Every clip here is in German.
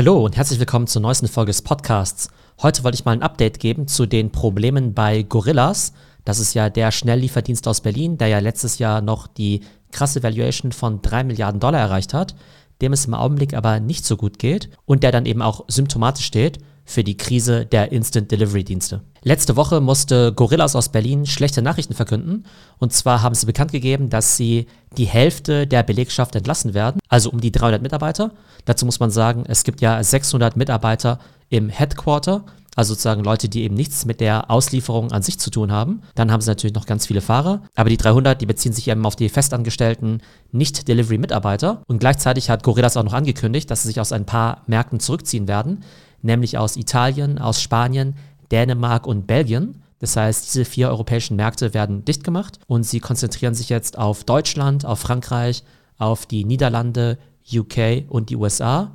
Hallo und herzlich willkommen zur neuesten Folge des Podcasts. Heute wollte ich mal ein Update geben zu den Problemen bei Gorillas. Das ist ja der Schnelllieferdienst aus Berlin, der ja letztes Jahr noch die krasse Valuation von 3 Milliarden Dollar erreicht hat, dem es im Augenblick aber nicht so gut geht und der dann eben auch symptomatisch steht für die Krise der Instant Delivery Dienste. Letzte Woche musste Gorillas aus Berlin schlechte Nachrichten verkünden. Und zwar haben sie bekannt gegeben, dass sie die Hälfte der Belegschaft entlassen werden, also um die 300 Mitarbeiter. Dazu muss man sagen, es gibt ja 600 Mitarbeiter im Headquarter, also sozusagen Leute, die eben nichts mit der Auslieferung an sich zu tun haben. Dann haben sie natürlich noch ganz viele Fahrer, aber die 300, die beziehen sich eben auf die festangestellten Nicht-Delivery-Mitarbeiter. Und gleichzeitig hat Gorillas auch noch angekündigt, dass sie sich aus ein paar Märkten zurückziehen werden, nämlich aus Italien, aus Spanien, Dänemark und Belgien. Das heißt, diese vier europäischen Märkte werden dicht gemacht und sie konzentrieren sich jetzt auf Deutschland, auf Frankreich, auf die Niederlande, UK und die USA,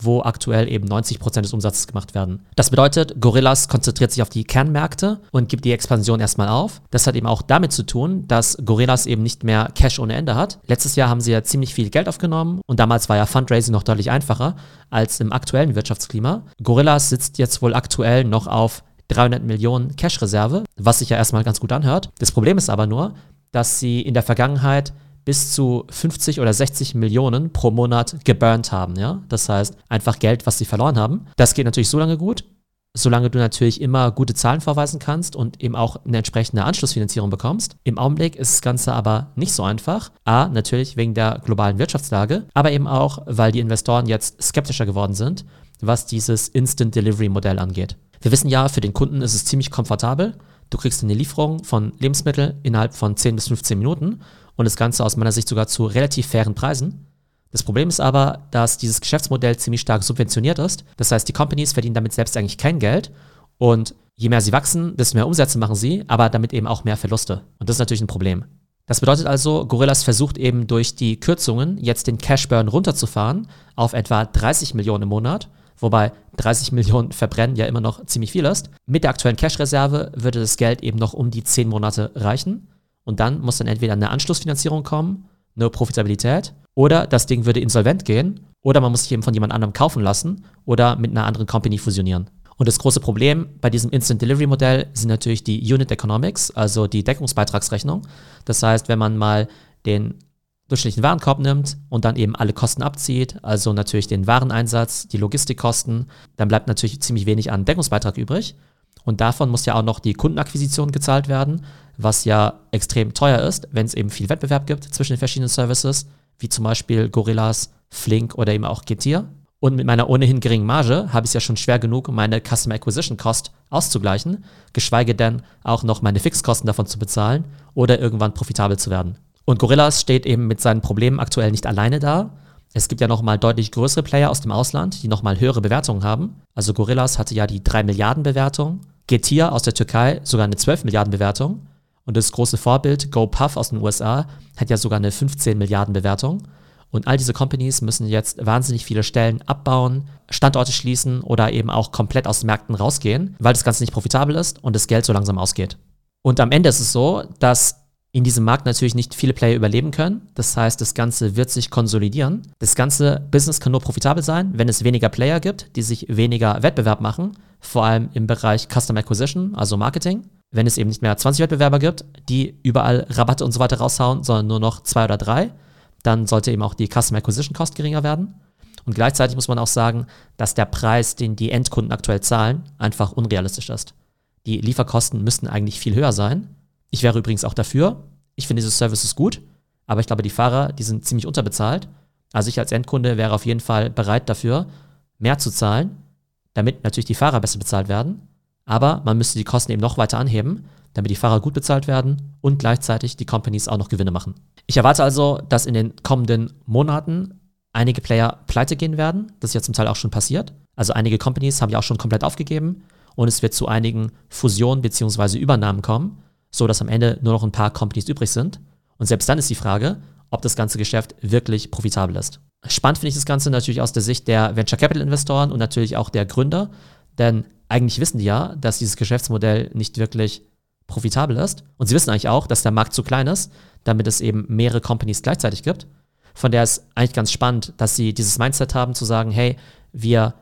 wo aktuell eben 90 Prozent des Umsatzes gemacht werden. Das bedeutet, Gorillas konzentriert sich auf die Kernmärkte und gibt die Expansion erstmal auf. Das hat eben auch damit zu tun, dass Gorillas eben nicht mehr Cash ohne Ende hat. Letztes Jahr haben sie ja ziemlich viel Geld aufgenommen und damals war ja Fundraising noch deutlich einfacher als im aktuellen Wirtschaftsklima. Gorillas sitzt jetzt wohl aktuell noch auf 300 Millionen Cash-Reserve, was sich ja erstmal ganz gut anhört. Das Problem ist aber nur, dass sie in der Vergangenheit bis zu 50 oder 60 Millionen pro Monat geburnt haben, ja. Das heißt, einfach Geld, was sie verloren haben. Das geht natürlich so lange gut, solange du natürlich immer gute Zahlen vorweisen kannst und eben auch eine entsprechende Anschlussfinanzierung bekommst. Im Augenblick ist das Ganze aber nicht so einfach. A, natürlich wegen der globalen Wirtschaftslage, aber eben auch, weil die Investoren jetzt skeptischer geworden sind, was dieses Instant Delivery Modell angeht. Wir wissen ja, für den Kunden ist es ziemlich komfortabel. Du kriegst eine Lieferung von Lebensmitteln innerhalb von 10 bis 15 Minuten und das Ganze aus meiner Sicht sogar zu relativ fairen Preisen. Das Problem ist aber, dass dieses Geschäftsmodell ziemlich stark subventioniert ist. Das heißt, die Companies verdienen damit selbst eigentlich kein Geld und je mehr sie wachsen, desto mehr Umsätze machen sie, aber damit eben auch mehr Verluste. Und das ist natürlich ein Problem. Das bedeutet also, Gorillas versucht eben durch die Kürzungen jetzt den Cash Burn runterzufahren auf etwa 30 Millionen im Monat wobei 30 Millionen verbrennen ja immer noch ziemlich viel ist. Mit der aktuellen Cash-Reserve würde das Geld eben noch um die 10 Monate reichen. Und dann muss dann entweder eine Anschlussfinanzierung kommen, eine Profitabilität, oder das Ding würde insolvent gehen, oder man muss sich eben von jemand anderem kaufen lassen oder mit einer anderen Company fusionieren. Und das große Problem bei diesem Instant Delivery Modell sind natürlich die Unit Economics, also die Deckungsbeitragsrechnung. Das heißt, wenn man mal den durchschnittlichen Warenkorb nimmt und dann eben alle Kosten abzieht, also natürlich den Wareneinsatz, die Logistikkosten, dann bleibt natürlich ziemlich wenig an Deckungsbeitrag übrig. Und davon muss ja auch noch die Kundenakquisition gezahlt werden, was ja extrem teuer ist, wenn es eben viel Wettbewerb gibt zwischen den verschiedenen Services, wie zum Beispiel Gorillas, Flink oder eben auch Getir. Und mit meiner ohnehin geringen Marge habe ich es ja schon schwer genug, meine Customer Acquisition Cost auszugleichen, geschweige denn auch noch meine Fixkosten davon zu bezahlen oder irgendwann profitabel zu werden. Und Gorillas steht eben mit seinen Problemen aktuell nicht alleine da. Es gibt ja nochmal deutlich größere Player aus dem Ausland, die nochmal höhere Bewertungen haben. Also Gorillas hatte ja die 3 Milliarden Bewertung. Getir aus der Türkei sogar eine 12 Milliarden Bewertung. Und das große Vorbild GoPuff aus den USA hat ja sogar eine 15 Milliarden Bewertung. Und all diese Companies müssen jetzt wahnsinnig viele Stellen abbauen, Standorte schließen oder eben auch komplett aus den Märkten rausgehen, weil das Ganze nicht profitabel ist und das Geld so langsam ausgeht. Und am Ende ist es so, dass in diesem Markt natürlich nicht viele Player überleben können. Das heißt, das Ganze wird sich konsolidieren. Das ganze Business kann nur profitabel sein, wenn es weniger Player gibt, die sich weniger Wettbewerb machen, vor allem im Bereich Custom Acquisition, also Marketing. Wenn es eben nicht mehr 20 Wettbewerber gibt, die überall Rabatte und so weiter raushauen, sondern nur noch zwei oder drei, dann sollte eben auch die Custom Acquisition Cost geringer werden. Und gleichzeitig muss man auch sagen, dass der Preis, den die Endkunden aktuell zahlen, einfach unrealistisch ist. Die Lieferkosten müssten eigentlich viel höher sein. Ich wäre übrigens auch dafür. Ich finde diese Services gut, aber ich glaube, die Fahrer, die sind ziemlich unterbezahlt. Also ich als Endkunde wäre auf jeden Fall bereit dafür, mehr zu zahlen, damit natürlich die Fahrer besser bezahlt werden. Aber man müsste die Kosten eben noch weiter anheben, damit die Fahrer gut bezahlt werden und gleichzeitig die Companies auch noch Gewinne machen. Ich erwarte also, dass in den kommenden Monaten einige Player pleite gehen werden. Das ist ja zum Teil auch schon passiert. Also einige Companies haben ja auch schon komplett aufgegeben und es wird zu einigen Fusionen bzw. Übernahmen kommen so dass am Ende nur noch ein paar Companies übrig sind. Und selbst dann ist die Frage, ob das ganze Geschäft wirklich profitabel ist. Spannend finde ich das Ganze natürlich aus der Sicht der Venture Capital Investoren und natürlich auch der Gründer, denn eigentlich wissen die ja, dass dieses Geschäftsmodell nicht wirklich profitabel ist. Und sie wissen eigentlich auch, dass der Markt zu klein ist, damit es eben mehrere Companies gleichzeitig gibt. Von der ist eigentlich ganz spannend, dass sie dieses Mindset haben zu sagen, hey, wir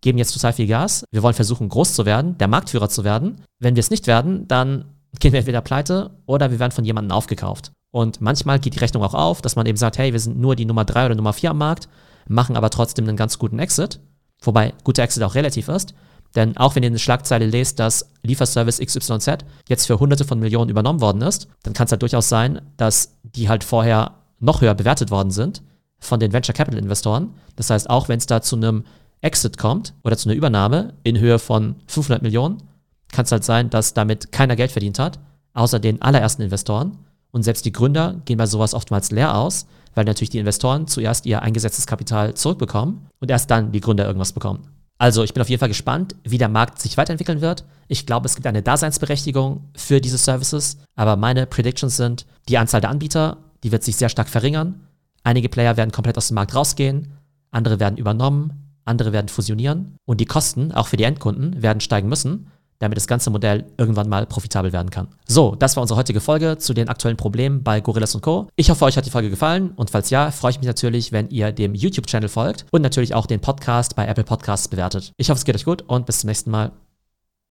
geben jetzt total viel Gas, wir wollen versuchen, groß zu werden, der Marktführer zu werden. Wenn wir es nicht werden, dann gehen wir entweder pleite oder wir werden von jemandem aufgekauft. Und manchmal geht die Rechnung auch auf, dass man eben sagt, hey, wir sind nur die Nummer 3 oder Nummer 4 am Markt, machen aber trotzdem einen ganz guten Exit. Wobei guter Exit auch relativ ist. Denn auch wenn ihr eine Schlagzeile lest, dass Lieferservice XYZ jetzt für hunderte von Millionen übernommen worden ist, dann kann es halt durchaus sein, dass die halt vorher noch höher bewertet worden sind von den Venture Capital Investoren. Das heißt, auch wenn es da zu einem Exit kommt oder zu einer Übernahme in Höhe von 500 Millionen, kann es halt sein, dass damit keiner Geld verdient hat, außer den allerersten Investoren. Und selbst die Gründer gehen bei sowas oftmals leer aus, weil natürlich die Investoren zuerst ihr eingesetztes Kapital zurückbekommen und erst dann die Gründer irgendwas bekommen. Also ich bin auf jeden Fall gespannt, wie der Markt sich weiterentwickeln wird. Ich glaube, es gibt eine Daseinsberechtigung für diese Services, aber meine Predictions sind, die Anzahl der Anbieter, die wird sich sehr stark verringern. Einige Player werden komplett aus dem Markt rausgehen, andere werden übernommen, andere werden fusionieren und die Kosten, auch für die Endkunden, werden steigen müssen damit das ganze Modell irgendwann mal profitabel werden kann. So, das war unsere heutige Folge zu den aktuellen Problemen bei Gorillas Co. Ich hoffe, euch hat die Folge gefallen und falls ja, freue ich mich natürlich, wenn ihr dem YouTube-Channel folgt und natürlich auch den Podcast bei Apple Podcasts bewertet. Ich hoffe, es geht euch gut und bis zum nächsten Mal.